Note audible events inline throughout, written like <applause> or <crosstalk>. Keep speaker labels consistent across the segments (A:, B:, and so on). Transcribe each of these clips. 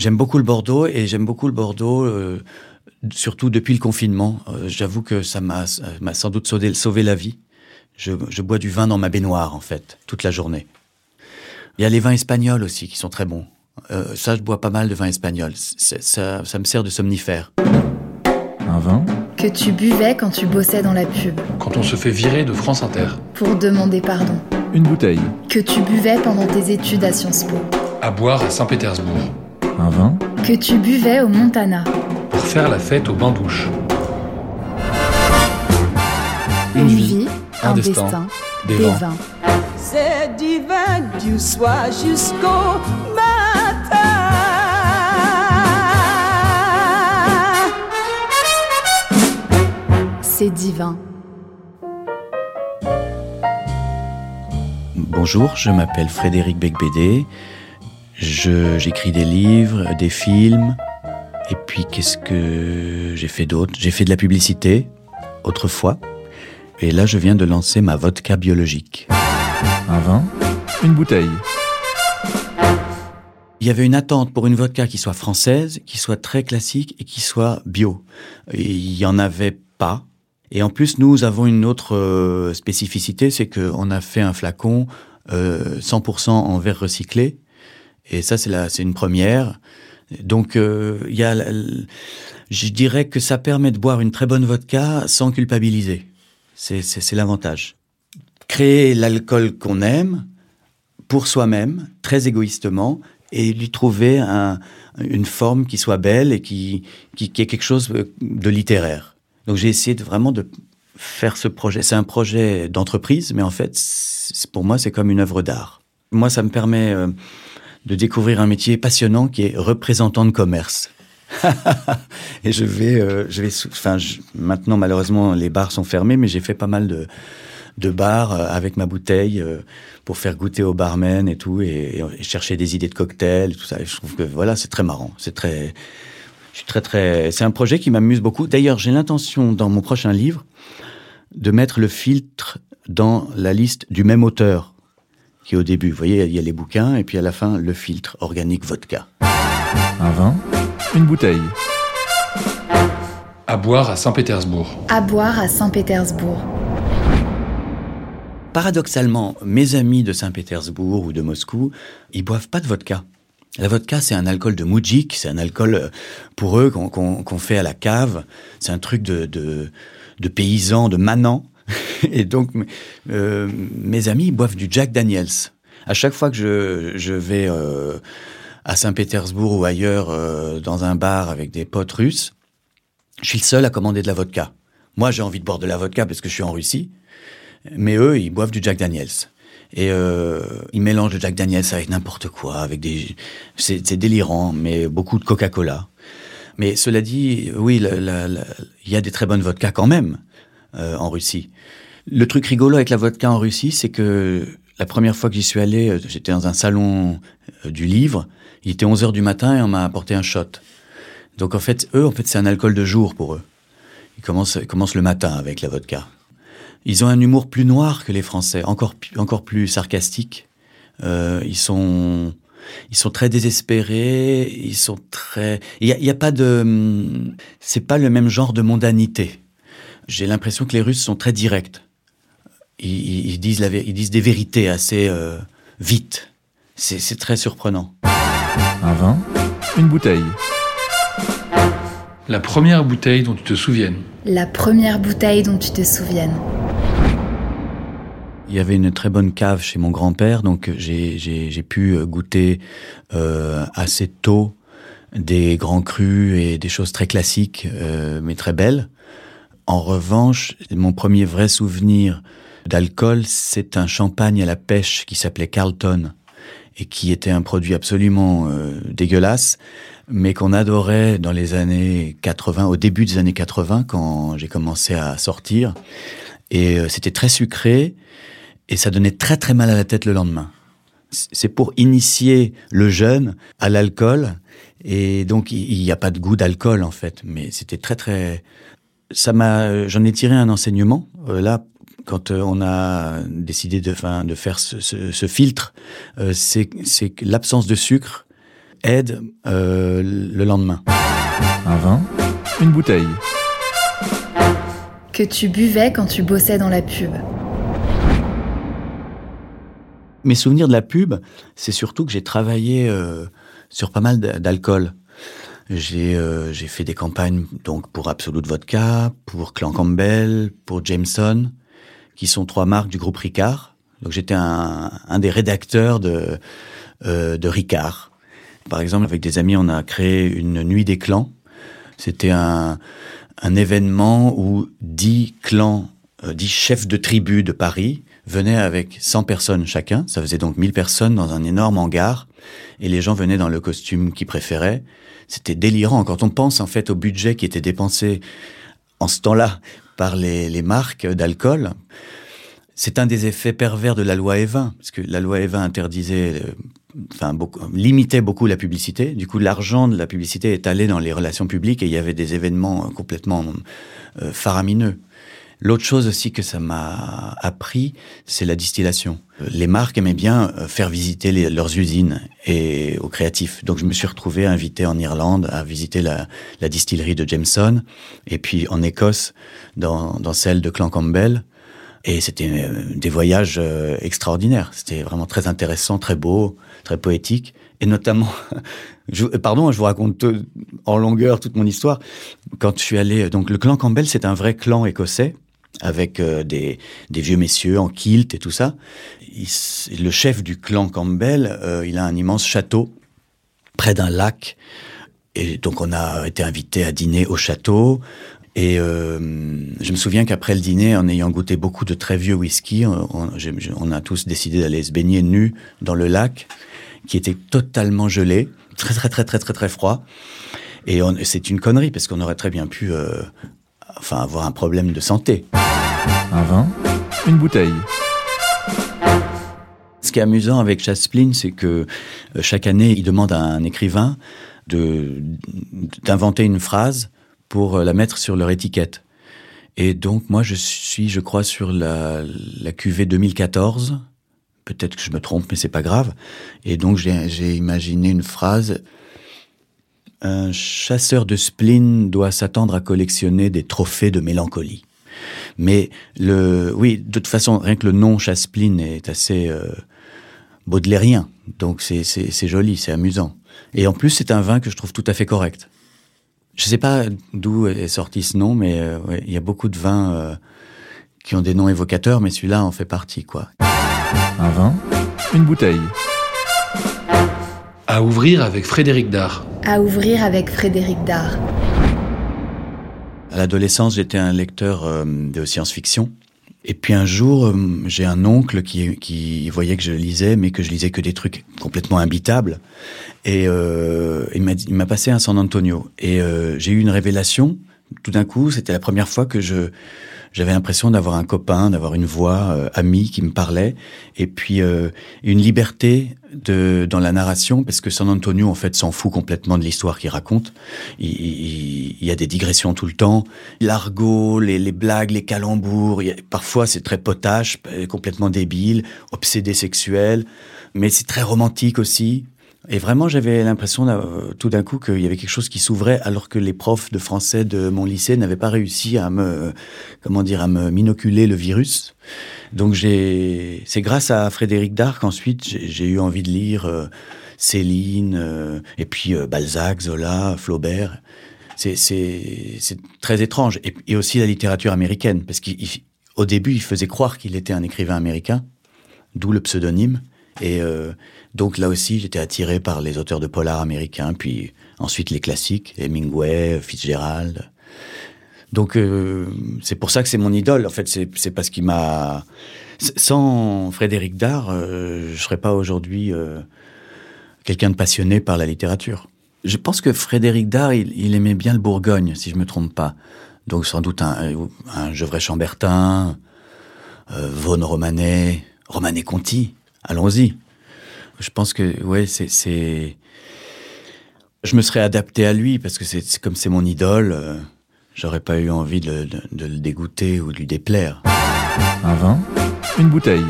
A: J'aime beaucoup le Bordeaux et j'aime beaucoup le Bordeaux, euh, surtout depuis le confinement. Euh, J'avoue que ça m'a sans doute sauvé, sauvé la vie. Je, je bois du vin dans ma baignoire, en fait, toute la journée. Il y a les vins espagnols aussi qui sont très bons. Euh, ça, je bois pas mal de vin espagnol. Ça, ça me sert de somnifère.
B: Un vin
C: que tu buvais quand tu bossais dans la pub,
D: Quand on se fait virer de France Inter.
C: pour demander pardon,
B: Une bouteille.
C: que tu buvais pendant tes études à Sciences Po,
D: À boire à Saint-Pétersbourg.
B: Un vin
C: que tu buvais au Montana,
D: Pour faire la fête au bain-douche.
C: une vie,
D: un
C: un
D: destin,
C: destin,
D: des
C: vins.
E: C'est divin du soir jusqu'au matin.
C: C'est divin.
A: Bonjour, je m'appelle Frédéric Becbédé. Je- J'écris des livres, des films. Et puis, qu'est-ce que j'ai fait d'autre? J'ai fait de la publicité, autrefois. Et là, je viens de lancer ma vodka biologique.
B: Un vin Une bouteille.
A: Il y avait une attente pour une vodka qui soit française, qui soit très classique et qui soit bio. Et il y en avait pas. Et en plus, nous avons une autre euh, spécificité, c'est qu'on a fait un flacon euh, 100% en verre recyclé. Et ça, c'est une première. Donc, euh, y a, je dirais que ça permet de boire une très bonne vodka sans culpabiliser. C'est l'avantage. Créer l'alcool qu'on aime pour soi-même, très égoïstement, et lui trouver un- une forme qui soit belle et qui, qui, qui est quelque chose de littéraire. Donc j'ai essayé de, vraiment de faire ce projet. C'est un projet d'entreprise, mais en fait, pour moi, c'est comme une œuvre d'art. Moi, ça me permet euh, de découvrir un métier passionnant qui est représentant de commerce. <laughs> et je vais, euh, je vais, enfin, je- maintenant malheureusement les bars sont fermés, mais j'ai fait pas mal de, de bars euh, avec ma bouteille euh, pour faire goûter aux barmen et tout, et, et chercher des idées de cocktails, et tout ça. Et je trouve que voilà, c'est très marrant. C'est très, je suis très très. C'est un projet qui m'amuse beaucoup. D'ailleurs, j'ai l'intention dans mon prochain livre de mettre le filtre dans la liste du même auteur qui est au début. Vous voyez, il y a les bouquins et puis à la fin le filtre organique vodka.
B: Un vin Une bouteille.
D: À boire à Saint-Pétersbourg.
C: À boire à Saint-Pétersbourg.
A: Paradoxalement, mes amis de Saint-Pétersbourg ou de Moscou, ils boivent pas de vodka. La vodka, c'est un alcool de moudjik, c'est un alcool euh, pour eux qu'on fait à la cave. C'est un truc de, de, de paysan, de manant. <laughs> Et donc, euh, mes amis, boivent du Jack Daniels. À chaque fois que je, vais euh, à Saint-Pétersbourg ou ailleurs euh, dans un bar avec des potes russes, je suis le seul à commander de la vodka. Moi, j'ai envie de boire de la vodka parce que je suis en Russie. Mais eux, ils boivent du Jack Daniels. Et ils mélangent le Jack Daniels avec n'importe quoi, avec des... C'est délirant, mais beaucoup de Coca-Cola. Mais cela dit, oui, il y a des très bonnes vodkas quand même euh, en Russie. Le truc rigolo avec la vodka en Russie, c'est que la première fois que j'y suis allé, euh, j'étais dans un salon euh, du livre, il était 11 heures du matin et on m'a apporté un shot. Donc en fait, eux, en fait, c'est un alcool de jour pour eux. Ils commencent, ils commencent le matin avec la vodka. Ils ont un humour plus noir que les Français, encore, encore plus sarcastique. Euh, ils sont, ils sont très désespérés. Ils sont très. Il y a, a pas de. hum, C'est pas le même genre de mondanité. J'ai l'impression que les Russes sont très directs. Ils, disent la, vé- ils disent des vérités assez euh, vite. C'est c'est très surprenant.
B: Un vin Une bouteille.
D: La première bouteille dont tu te souviennes.
C: La première bouteille dont tu te souviennes.
A: Il y avait une très bonne cave chez mon grand-père, donc j'ai j'ai- j'ai pu euh, goûter euh, assez tôt des grands crus et des choses très classiques, euh, mais très belles. En revanche, mon premier vrai souvenir d'alcool, c'est un champagne à la pêche qui s'appelait Carlton. et qui était un produit absolument euh, dégueulasse, mais qu'on adorait dans les années 80, au début des années 80, quand j'ai commencé à sortir. Et euh, c'était très sucré, et ça donnait très très mal à la tête le lendemain. C'est pour initier le jeune à l'alcool, et donc il n'y a pas de goût d'alcool en fait, mais c'était très très... Ça m'a, j'en ai tiré un enseignement euh, là quand euh, on a décidé de, fin, de faire ce, ce, ce filtre, euh, c'est que l'absence de sucre aide euh, le lendemain.
B: Un vin, une bouteille.
C: Que tu buvais quand tu bossais dans la pub.
A: Mes souvenirs de la pub, c'est surtout que j'ai travaillé euh, sur pas mal d'alcool. J'ai euh, fait des campagnes donc pour Absolute Vodka, pour Clan Campbell, pour Jameson, qui sont trois marques du groupe Ricard. Donc j'étais un, un des rédacteurs de, euh, de Ricard. Par exemple, avec des amis, on a créé une nuit des clans. C'était un, un événement où dix clans, euh, dix chefs de tribu de Paris venaient avec 100 personnes chacun. Ça faisait donc 1000 personnes dans un énorme hangar. Et les gens venaient dans le costume qu'ils préféraient. C'était délirant. Quand on pense en fait au budget qui était dépensé en ce temps-là par les, marques d'alcool, c'est un des effets pervers de la loi Evin, parce que la loi Evin interdisait, euh, enfin, limitait beaucoup la publicité. Du coup, l'argent de la publicité est allé dans les relations publiques et il y avait des événements euh, complètement euh, faramineux. L'autre chose aussi que ça m'a appris, c'est la distillation. Les marques aimaient bien euh, faire visiter leurs usines et aux créatifs. Donc je me suis retrouvé invité en Irlande à visiter la, distillerie de Jameson et puis en Écosse dans, dans celle de Clan Campbell. Et c'était euh, des voyages euh, extraordinaires. C'était vraiment très intéressant, très beau, très poétique. Et notamment, <laughs> je, pardon, je vous raconte en longueur toute mon histoire. Quand je suis allé, donc le clan Campbell, c'est un vrai clan écossais avec euh, des, vieux messieurs en kilt et tout ça. Le chef du clan Campbell, euh, il a un immense château près d'un lac. Et donc on a été invité à dîner au château. Et euh, je me souviens qu'après le dîner, en ayant goûté beaucoup de très vieux whisky, on, a tous décidé d'aller se baigner nus dans le lac, qui était totalement gelé, très très très très très très froid. Et c'est une connerie parce qu'on aurait très bien pu enfin avoir un problème de santé.
B: Un vin, une bouteille.
A: Ce qui est amusant avec Chaspline, c'est que euh, chaque année, il demande à un écrivain de d'inventer une phrase pour euh, la mettre sur leur étiquette. Et donc moi, je suis, je crois, sur la, la cuvée 2014. Peut-être que je me trompe, mais c'est pas grave. Et donc j'ai imaginé une phrase un chasseur de spleen doit s'attendre à collectionner des trophées de mélancolie. Mais le, oui, de toute façon, rien que le nom chasse-spleen est assez euh, baudelairien. Donc c'est joli, c'est amusant. Et en plus, c'est un vin que je trouve tout à fait correct. Je sais pas d'où est sorti ce nom, mais euh, ouais, il y a beaucoup de vins euh, qui ont des noms évocateurs, mais celui-là en fait partie, quoi.
B: Un vin, une bouteille.
D: À ouvrir avec Frédéric Dard.
C: À ouvrir avec Frédéric Dard.
A: À l'adolescence, j'étais un lecteur euh, de science-fiction. Et puis un jour, euh, j'ai un oncle qui, voyait que je lisais, mais que je lisais que des trucs complètement imbitables. Et euh, il m'a passé un San Antonio. Et j'ai eu une révélation. Tout d'un coup, c'était la première fois que je j'avais l'impression d'avoir un copain, d'avoir une voix euh, amie qui me parlait, et puis euh, une liberté de dans la narration, parce que San Antonio en fait s'en fout complètement de l'histoire qu'il raconte. Il, il, il, y a des digressions tout le temps, l'argot, les, les, blagues, les calembours. A, parfois c'est très potache, complètement débile, obsédé sexuel, mais c'est très romantique aussi. Et vraiment, j'avais l'impression euh, tout d'un coup qu'il y avait quelque chose qui s'ouvrait, alors que les profs de français de mon lycée n'avaient pas réussi à me, comment dire, à me minoculer le virus. Donc c'est grâce à Frédéric Darc ensuite j'ai eu envie de lire euh, Céline euh, et puis Balzac, Zola, Flaubert. C'est très étrange et aussi la littérature américaine parce qu'au début il faisait croire qu'il était un écrivain américain, d'où le pseudonyme. Et euh, donc là aussi, j'étais attiré par les auteurs de polar américains, puis ensuite les classiques, Hemingway, Fitzgerald. Donc euh, c'est pour ça que c'est mon idole. En fait, c'est parce qu'il m'a. Sans Frédéric Dard, euh, je serais pas aujourd'hui quelqu'un de passionné par la littérature. Je pense que Frédéric Dard, il, aimait bien le Bourgogne, si je me trompe pas. Donc sans doute un, un Gevrey Chambertin, Vaughan Romanet, Romanet Conti. Allons-y. Je pense que ouais, c'est c'est je me serais adapté à lui parce que c'est comme c'est mon idole, euh, j'aurais pas eu envie de, de- de le dégoûter ou de lui déplaire.
B: Un vin, une bouteille.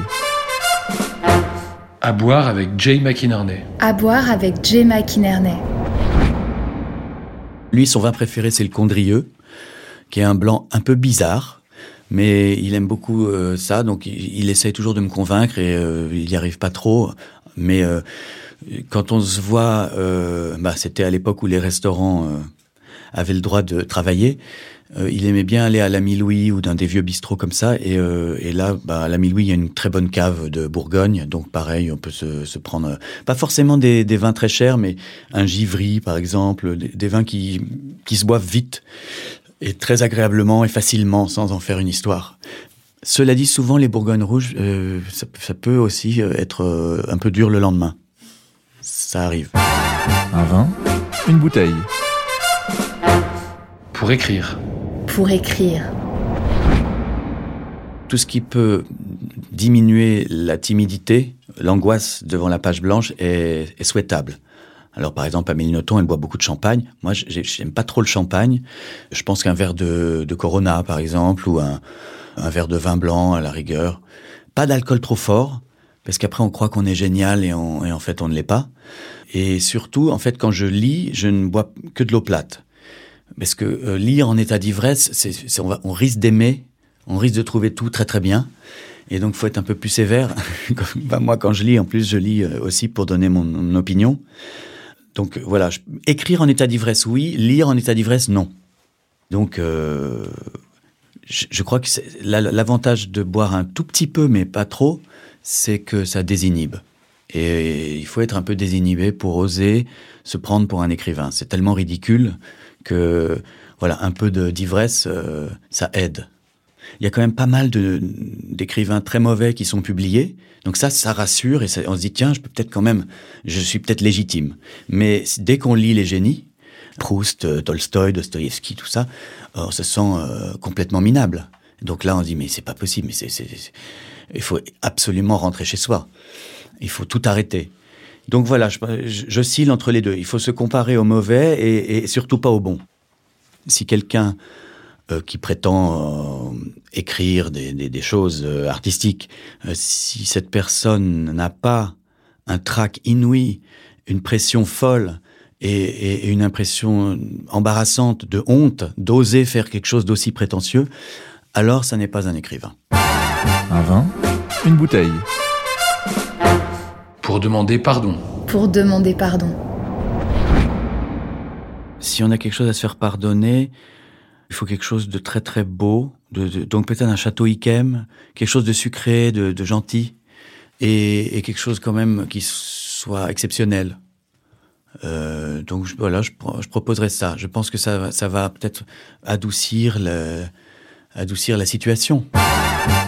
D: À boire avec Jay McInerney.
C: À boire avec Jay McInerney.
A: Lui, son vin préféré, c'est le Condrieux, qui est un blanc un peu bizarre, mais il aime beaucoup euh, ça, donc il, il essaye toujours de me convaincre et euh, il n'y arrive pas trop. Mais euh, quand on se voit, bah, c'était à l'époque où les restaurants avaient le droit de travailler. il aimait bien aller à l'ami Louis ou dans des vieux bistrots comme ça. Et, là, bah, à l'ami Louis, il y a une très bonne cave de Bourgogne. Donc pareil, on peut se, prendre, pas forcément des, des vins très chers, mais un givry, par exemple, des, des vins qui, qui se boivent vite et très agréablement et facilement, sans en faire une histoire. Cela dit, souvent, les Bourgognes rouges, euh, ça, ça peut aussi euh, être euh, un peu dur le lendemain. Ça arrive.
B: Un vin, une bouteille.
D: Pour écrire.
C: Pour écrire.
A: tout ce qui peut diminuer la timidité, l'angoisse devant la page blanche est, est souhaitable. Alors par exemple, Amélie Nothomb, elle boit beaucoup de champagne. Moi, j'ai- j'aime pas trop le champagne. Je pense qu'un verre de, Corona, par exemple, ou un, verre de vin blanc à la rigueur. Pas d'alcool trop fort, parce qu'après on croit qu'on est génial et, en fait on ne l'est pas. Et surtout, en fait, quand je lis, je ne bois que de l'eau plate. Parce que euh, lire en état d'ivresse, c'est, on, va- on risque d'aimer, on risque de trouver tout très très bien. Et donc, faut être un peu plus sévère. <laughs> Bah, moi, quand je lis, en plus, je lis euh, aussi pour donner mon opinion. Donc euh, voilà, écrire en état d'ivresse, oui. Lire en état d'ivresse, non. Donc, euh, je, crois que l'avantage de boire un tout petit peu, mais pas trop, c'est que ça désinhibe. Et il faut être un peu désinhibé pour oser se prendre pour un écrivain. C'est tellement ridicule que voilà, un peu d'ivresse, euh, ça aide. Il y a quand même pas mal d'écrivains très mauvais qui sont publiés. Donc ça, ça rassure et on se dit tiens, je peux peut-être quand même, je suis peut-être légitime. Mais dès qu'on lit les génies, Proust, euh, Tolstoï, Dostoïevski, tout ça, euh, on se sent euh, complètement minable. Donc là, on se dit mais c'est pas possible, mais il faut absolument rentrer chez soi. Il faut tout arrêter. Donc voilà, je, je, entre les deux. Il faut se comparer au mauvais et, surtout pas au bon. Si quelqu'un qui prétend écrire des, des, des choses euh, artistiques, euh, si cette personne n'a pas un trac inouï, une pression folle et, et- et une impression embarrassante de honte d'oser faire quelque chose d'aussi prétentieux, alors ça n'est pas un écrivain.
B: Un vin, une bouteille.
D: Pour demander pardon.
C: Pour demander pardon.
A: Si on a quelque chose à se faire pardonner, il faut quelque chose de très très beau, de, de- donc peut-être un château Ikem, quelque chose de sucré, de, de gentil, et, et quelque chose quand même qui soit exceptionnel. Euh, donc je- voilà, je, je proposerais ça. Je pense que ça, va- ça va peut-être adoucir le, adoucir la situation.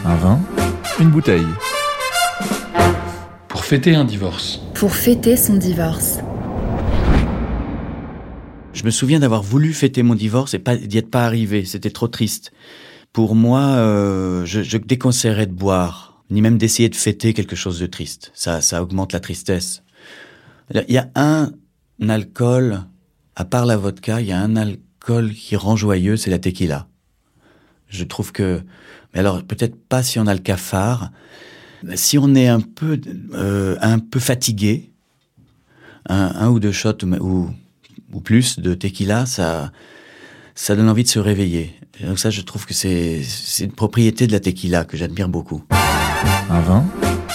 B: Un vin, une bouteille.
D: Pour fêter un divorce.
C: Pour fêter son divorce.
A: Je me souviens d'avoir voulu fêter mon divorce et d'y être pas arrivé. C'était trop triste. Pour moi, euh, je, je déconseillerais de boire, ni même d'essayer de fêter quelque chose de triste. Ça, ça augmente la tristesse. Il y a un alcool, à part la vodka, il y a un alcool qui rend joyeux, c'est la tequila. Je trouve que, mais alors peut-être pas si on a le cafard, si on est un peu, euh, un peu fatigué, un, un ou deux shots ou, ou ou plus de tequila, ça, ça donne envie de se réveiller. Et donc ça, je trouve que c'est, c'est une propriété de la tequila que j'admire beaucoup.
B: Un vin,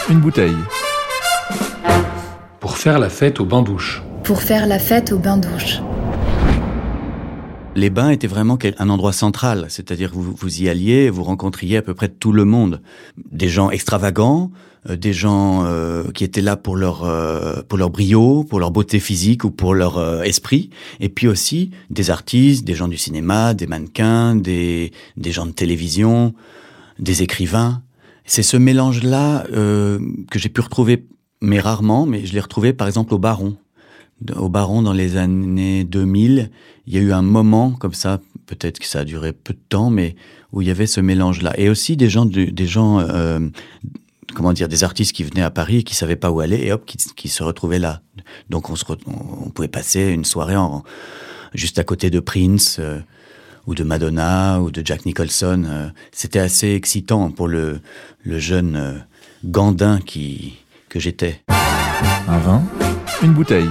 B: une bouteille.
D: Pour faire la fête au bain-douche.
C: Pour faire la fête au bain-douche.
A: Les bains étaient vraiment un endroit central, c'est-à-dire vous, vous y alliez, vous rencontriez à peu près tout le monde. Des gens extravagants, euh, des gens euh, qui étaient là pour leur, euh, pour leur brio, pour leur beauté physique ou pour leur euh, esprit, et puis aussi des artistes, des gens du cinéma, des mannequins, des, des gens de télévision, des écrivains. C'est ce mélange-là euh, que j'ai pu retrouver mais rarement, mais je l'ai retrouvé par exemple au Baron. Au Baron, dans les années 2000, il y a eu un moment comme ça, peut-être que ça a duré peu de temps, mais où il y avait ce mélange-là. Et aussi des gens, des gens, euh, comment dire, des artistes qui venaient à Paris et qui savaient pas où aller et hop, qui, se retrouvaient là. Donc on, se on pouvait passer une soirée juste à côté de Prince. euh, ou de Madonna ou de Jack Nicholson. euh, C'était assez excitant pour le, jeune gandin que j'étais.
B: Un une bouteille.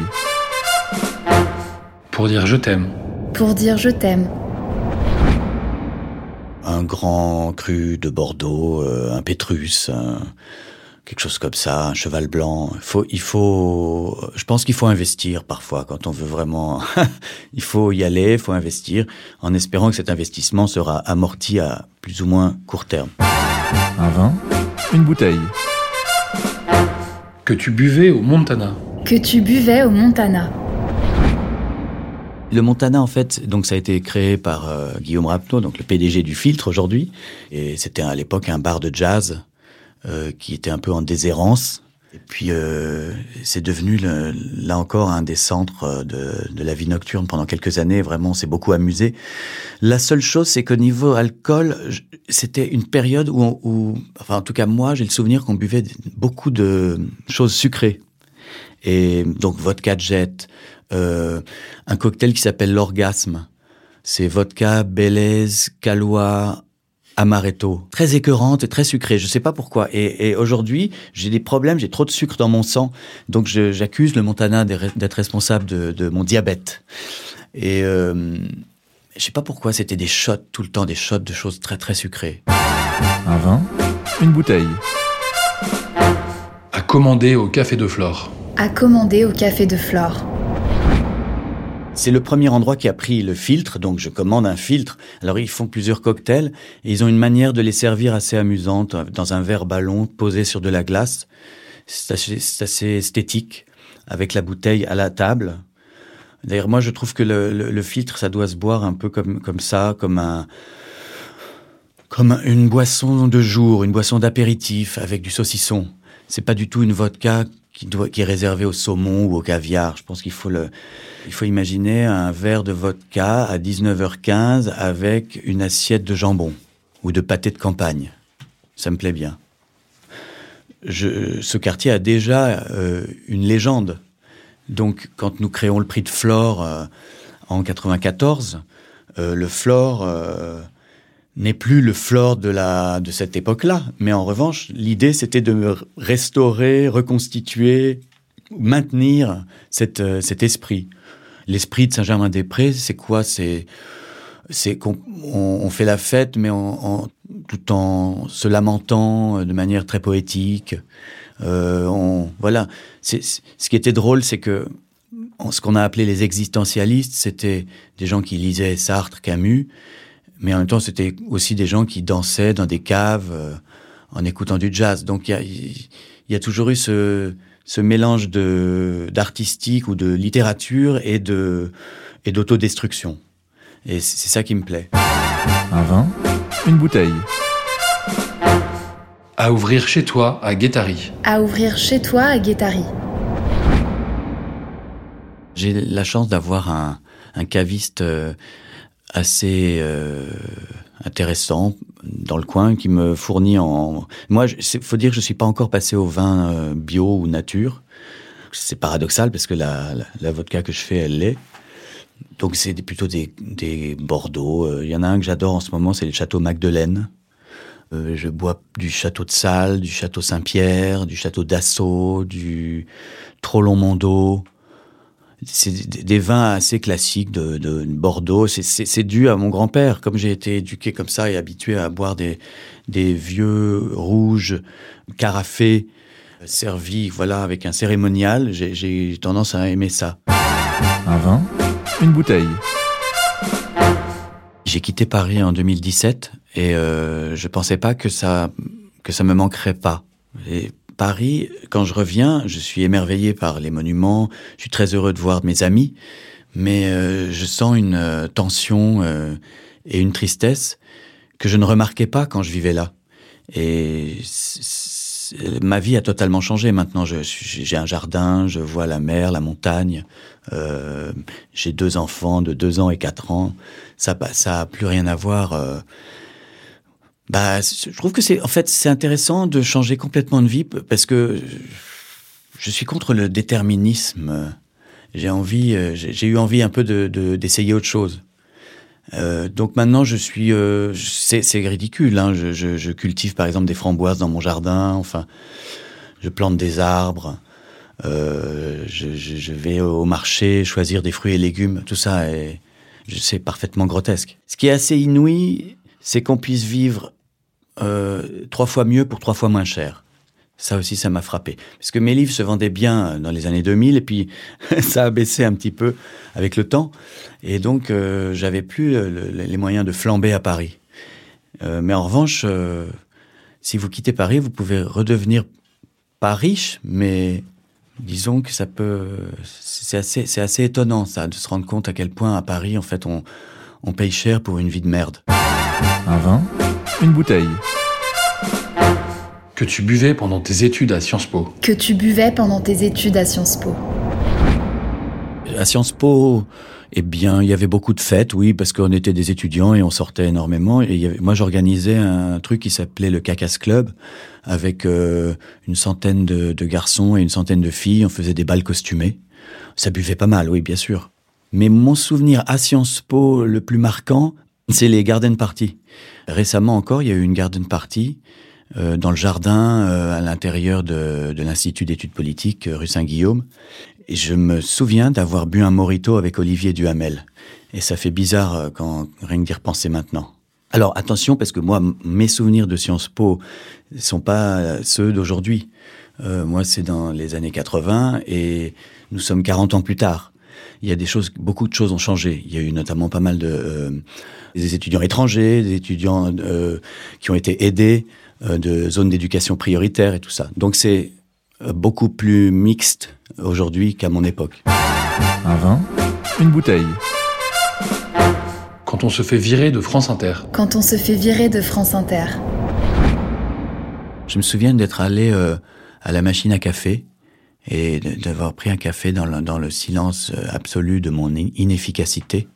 D: Pour dire je t'aime.
C: Pour dire je t'aime.
A: Un grand cru de Bordeaux, euh, un Pétrus, un- quelque chose comme ça, un cheval blanc. Il faut, il faut, je pense qu'il faut investir parfois quand on veut vraiment. <laughs> il faut y aller, il faut investir, en espérant que cet investissement sera amorti à plus ou moins court terme.
B: Un vin, une bouteille.
D: Que tu buvais au Montana.
C: Que tu buvais au Montana.
A: Le Montana, en fait, donc ça a été créé par euh, Guillaume Rapneau, donc le PDG du Filtre aujourd'hui, et c'était à l'époque un bar de jazz euh, qui était un peu en déshérence. Et puis euh, c'est devenu là encore un des centres euh, de, la vie nocturne pendant quelques années. Vraiment, on s'est beaucoup amusé. La seule chose, c'est qu'au niveau alcool, c'était une période où, enfin en tout cas moi, j'ai le souvenir qu'on buvait beaucoup de choses sucrées. Et donc vodka jet, euh, un cocktail qui s'appelle l'orgasme. C'est vodka, Belize, Calois, amaretto. Très écœurante et très sucrée. Je sais pas pourquoi. Et, et aujourd'hui, j'ai des problèmes. J'ai trop de sucre dans mon sang. Donc j'accuse le Montana d'être d'être responsable de, de mon diabète. Et euh, je sais pas pourquoi. C'était des shots tout le temps, des shots de choses très très sucrées.
B: Un vin, une bouteille.
D: À commander au Café de Flore.
C: À commander au café de Flore.
A: C'est le premier endroit qui a pris le filtre, donc je commande un filtre. Alors ils font plusieurs cocktails et ils ont une manière de les servir assez amusante dans un verre ballon posé sur de la glace. C'est assez, esthétique avec la bouteille à la table. D'ailleurs, moi je trouve que le, le- le filtre, ça doit se boire un peu comme comme ça, comme un comme une boisson de jour, une boisson d'apéritif avec du saucisson. C'est pas du tout une vodka qui, doit, qui est réservée au saumon ou au caviar. Je pense qu'il faut il faut imaginer un verre de vodka à 19h15 avec une assiette de jambon ou de pâté de campagne. Ça me plaît bien. Je, ce quartier a déjà euh, une légende. Donc, quand nous créons le prix de Flore euh, en 94, euh, le Flore euh, n'est plus le Flore de la de cette époque-là. Mais en revanche, l'idée c'était de restaurer, reconstituer, maintenir cette, euh, cet esprit. L'esprit de Saint-Germain-des-Prés, c'est quoi? C'est qu'on on, on fait la fête, mais en, tout en se lamentant euh, de manière très poétique. Euh, on, voilà. Ce qui était drôle, c'est que ce qu'on a appelé les existentialistes, c'était des gens qui lisaient Sartre, Camus, mais en même temps, c'était aussi des gens qui dansaient dans des caves euh, en écoutant du jazz. Donc il y a, il y a toujours eu ce, ce mélange de d'artistique ou de littérature et de et d'autodestruction. Et c'est c'est ça qui me plaît.
B: Un vin, une bouteille.
D: À ouvrir chez toi à Guétari.
C: À ouvrir chez toi à Guétari.
A: J'ai la chance d'avoir un, un caviste euh, assez euh, intéressant dans le coin qui me fournit en. Moi, il faut dire que je suis pas encore passé au vin euh, bio ou nature. C'est paradoxal parce que la, la, vodka que je fais, elle l'est. Donc c'est plutôt des, des Bordeaux. Euh, Il y en a un que j'adore en ce moment, c'est le Château Magdeleine. Je bois du Château de Salles, du Château Saint-Pierre, du Château d'Assaut, du Trollon-Mondo. C'est des- vins assez classiques de, de Bordeaux. C'est- dû à mon grand-père. Comme j'ai été éduqué comme ça et habitué à boire des, des vieux rouges carafés servis voilà, avec un cérémonial, j'ai- j'ai tendance à aimer ça.
B: Un vin, une bouteille.
A: J'ai quitté Paris en 2017 et euh, je pensais pas que ça que ça me manquerait pas. Et Paris, quand je reviens, je suis émerveillé par les monuments. Je suis très heureux de voir mes amis, mais euh, je sens une euh, tension euh, et une tristesse que je ne remarquais pas quand je vivais là. Et ma vie a totalement changé maintenant. J'ai un jardin, je vois la mer, la montagne. J'ai deux enfants de deux ans et quatre ans. Ça, pa- ça a plus rien à voir. Bah, c'est- je trouve que c'est, en fait, c'est intéressant de changer complètement de vie parce que je suis contre le déterminisme. J'ai envie, euh, j'ai eu envie un peu de de- d'essayer autre chose. Euh, donc maintenant, je suis, euh, c'est c'est ridicule. Hein, je, je, cultive par exemple des framboises dans mon jardin. Enfin, je plante des arbres. Euh, je, je, vais au marché choisir des fruits et légumes. Tout ça est, je sais, parfaitement grotesque. Ce qui est assez inouï, c'est qu'on puisse vivre euh, trois fois mieux pour trois fois moins cher. Ça aussi, ça m'a frappé. Parce que mes livres se vendaient bien dans les années 2000 et puis <laughs> ça a baissé un petit peu avec le temps. Et donc, euh, j'avais plus euh, le- les moyens de flamber à Paris. Euh, mais en revanche, euh, si vous quittez Paris, vous pouvez redevenir pas riche, mais disons que ça peut. C'est assez, assez étonnant, ça, de se rendre compte à quel point à Paris, en fait, on, on paye cher pour une vie de merde.
B: Un vin, une bouteille.
D: Que tu buvais pendant tes études à Sciences Po.
C: Que tu buvais pendant tes études à Sciences Po.
A: À Sciences Po, eh bien, il y avait beaucoup de fêtes, oui, parce qu'on était des étudiants et on sortait énormément. Et il y avait- moi, j'organisais un truc qui s'appelait le Cacas Club, avec euh, une centaine de, de garçons et une centaine de filles. On faisait des balles costumés. Ça buvait pas mal, oui, bien sûr. Mais mon souvenir à Sciences Po le plus marquant, c'est les garden parties. Récemment encore, il y a eu une garden party euh, dans le jardin euh, à l'intérieur de, de l'Institut d'études politiques euh, rue Saint-Guillaume. Et je me souviens d'avoir bu un morito avec Olivier Duhamel. Et ça fait bizarre euh, quand rien d'y repenser maintenant. Alors attention, parce que moi, mes souvenirs de Sciences Po sont pas euh, ceux d'aujourd'hui. Moi, c'est dans les années 80 et nous sommes 40 ans plus tard. Il y a des choses, beaucoup de choses ont changé. Il y a eu notamment pas mal de euh, des étudiants étrangers, des étudiants euh, qui ont été aidés euh, de zones d'éducation prioritaire et tout ça. Donc c'est beaucoup plus mixte aujourd'hui qu'à mon époque.
B: Un vin, une bouteille.
D: Quand on se fait virer de France Inter.
C: Quand on se fait virer de France Inter.
A: Je me souviens d'être allé euh, à la machine à café et d'avoir pris un café dans le, dans le silence euh, absolu de mon in- inefficacité.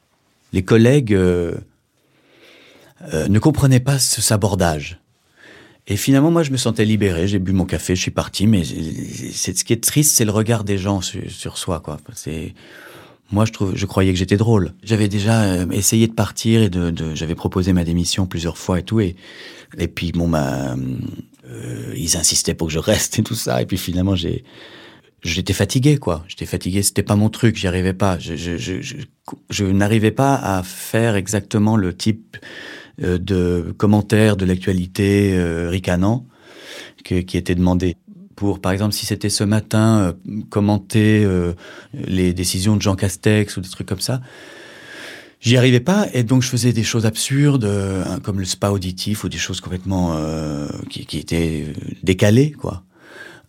A: Les collègues euh, euh, ne comprenaient pas ce sabordage. Et finalement, moi, je me sentais libéré. J'ai bu mon café, je suis parti. Mais c'est ce qui est triste, c'est le regard des gens sur, soi. Quoi. Moi, je trouve, je croyais que j'étais drôle. J'avais déjà essayé de partir et de, j'avais proposé ma démission plusieurs fois et tout. Et et puis bon, bah, ils insistaient pour que je reste et tout ça. Et puis finalement, j'ai j'étais fatigué, quoi. J'étais fatigué. C'était pas mon truc. J'y arrivais pas. Je, je, je, je, n'arrivais pas à faire exactement le type euh, de commentaires de l'actualité euh, ricanant que- qui était demandé. Pour, par exemple, si c'était ce matin, euh, commenter les décisions de Jean Castex ou des trucs comme ça, j'y arrivais pas. Et donc, je faisais des choses absurdes, comme le spa auditif ou des choses complètement qui, qui étaient décalées, quoi.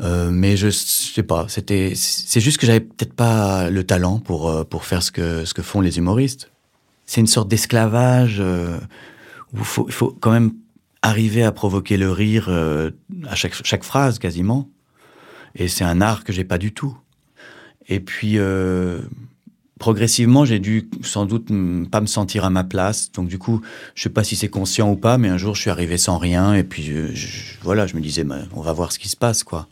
A: Euh, mais je, je sais pas, c'était, c'est juste que j'avais peut-être pas le talent pour euh, pour faire ce que ce que font les humoristes. C'est une sorte d'esclavage euh, où il faut, quand même arriver à provoquer le rire euh, à chaque chaque phrase quasiment. Et c'est un art que j'ai pas du tout. Et puis progressivement, j'ai dû sans doute pas me sentir à ma place. Donc du coup, je sais pas si c'est conscient ou pas, mais un jour, je suis arrivé sans rien. Et puis voilà, je me disais, on va voir ce qui se passe, quoi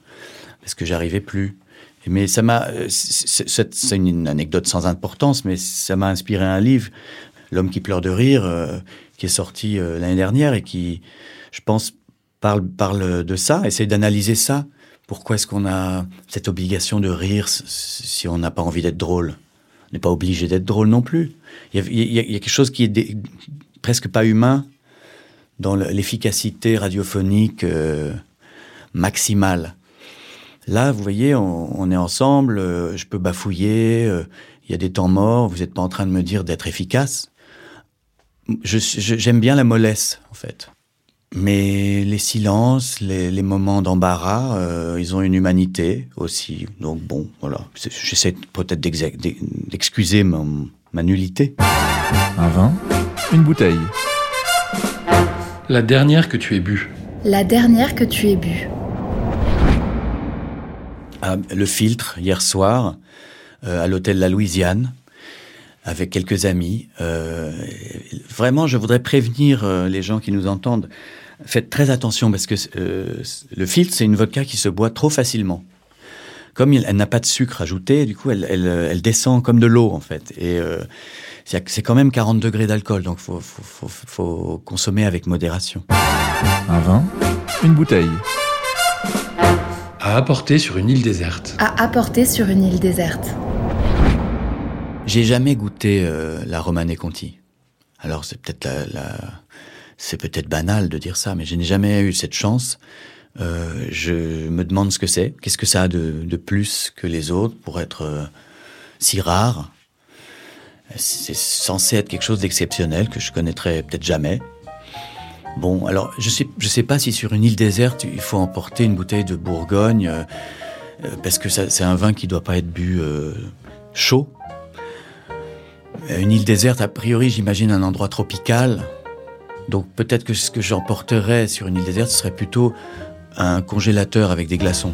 A: parce que j'arrivais plus? Mais ça m'a, euh, c'est une anecdote sans importance, mais ça m'a inspiré un livre, L'homme qui pleure de rire, euh, qui est sorti euh, l'année dernière et qui, je pense, parle, parle de ça, essaie d'analyser ça. Pourquoi est-ce qu'on a cette obligation de rire si on n'a pas envie d'être drôle? On n'est pas obligé d'être drôle non plus. Il y a, quelque chose qui est presque pas humain dans le- l'efficacité radiophonique maximale. Là, vous voyez, on, on est ensemble, euh, je peux bafouiller, euh, il y a des temps morts, vous n'êtes pas en train de me dire d'être efficace. J'aime bien la mollesse, en fait. Mais les silences, les, les moments d'embarras, euh, ils ont une humanité aussi. Donc bon, voilà. J'essaie peut-être d'excuser mon- ma nullité.
B: Un vin, une bouteille.
D: La dernière que tu aies bu.
C: La dernière que tu aies bu.
A: À Le Filtre hier soir, euh, à l'hôtel La Louisiane, avec quelques amis. Euh, vraiment, je voudrais prévenir euh, les gens qui nous entendent. Faites très attention parce que le filtre, c'est une vodka qui se boit trop facilement. Comme elle n'a pas de sucre ajouté, du coup, elle, descend comme de l'eau en fait. Et c'est quand même 40 degrés d'alcool, donc faut consommer avec modération.
B: Un vin, une bouteille.
D: À apporter sur une île déserte.
C: À apporter sur une île déserte.
A: J'ai jamais goûté euh, la Romanée Conti. Alors c'est peut-être la, la- c'est peut-être banal de dire ça, mais je n'ai jamais eu cette chance. Euh, je me demande ce que c'est. Qu'est-ce que ça a de, de plus que les autres pour être euh, si rare? C'est censé être quelque chose d'exceptionnel que je connaîtrais peut-être jamais. Bon, alors je sais, sais pas si sur une île déserte il faut emporter une bouteille de Bourgogne euh, euh, parce que c'est un vin qui doit pas être bu euh, chaud. Une île déserte, a priori, j'imagine un endroit tropical. Donc peut-être que ce que j'emporterais sur une île déserte, ce serait plutôt un congélateur avec des glaçons.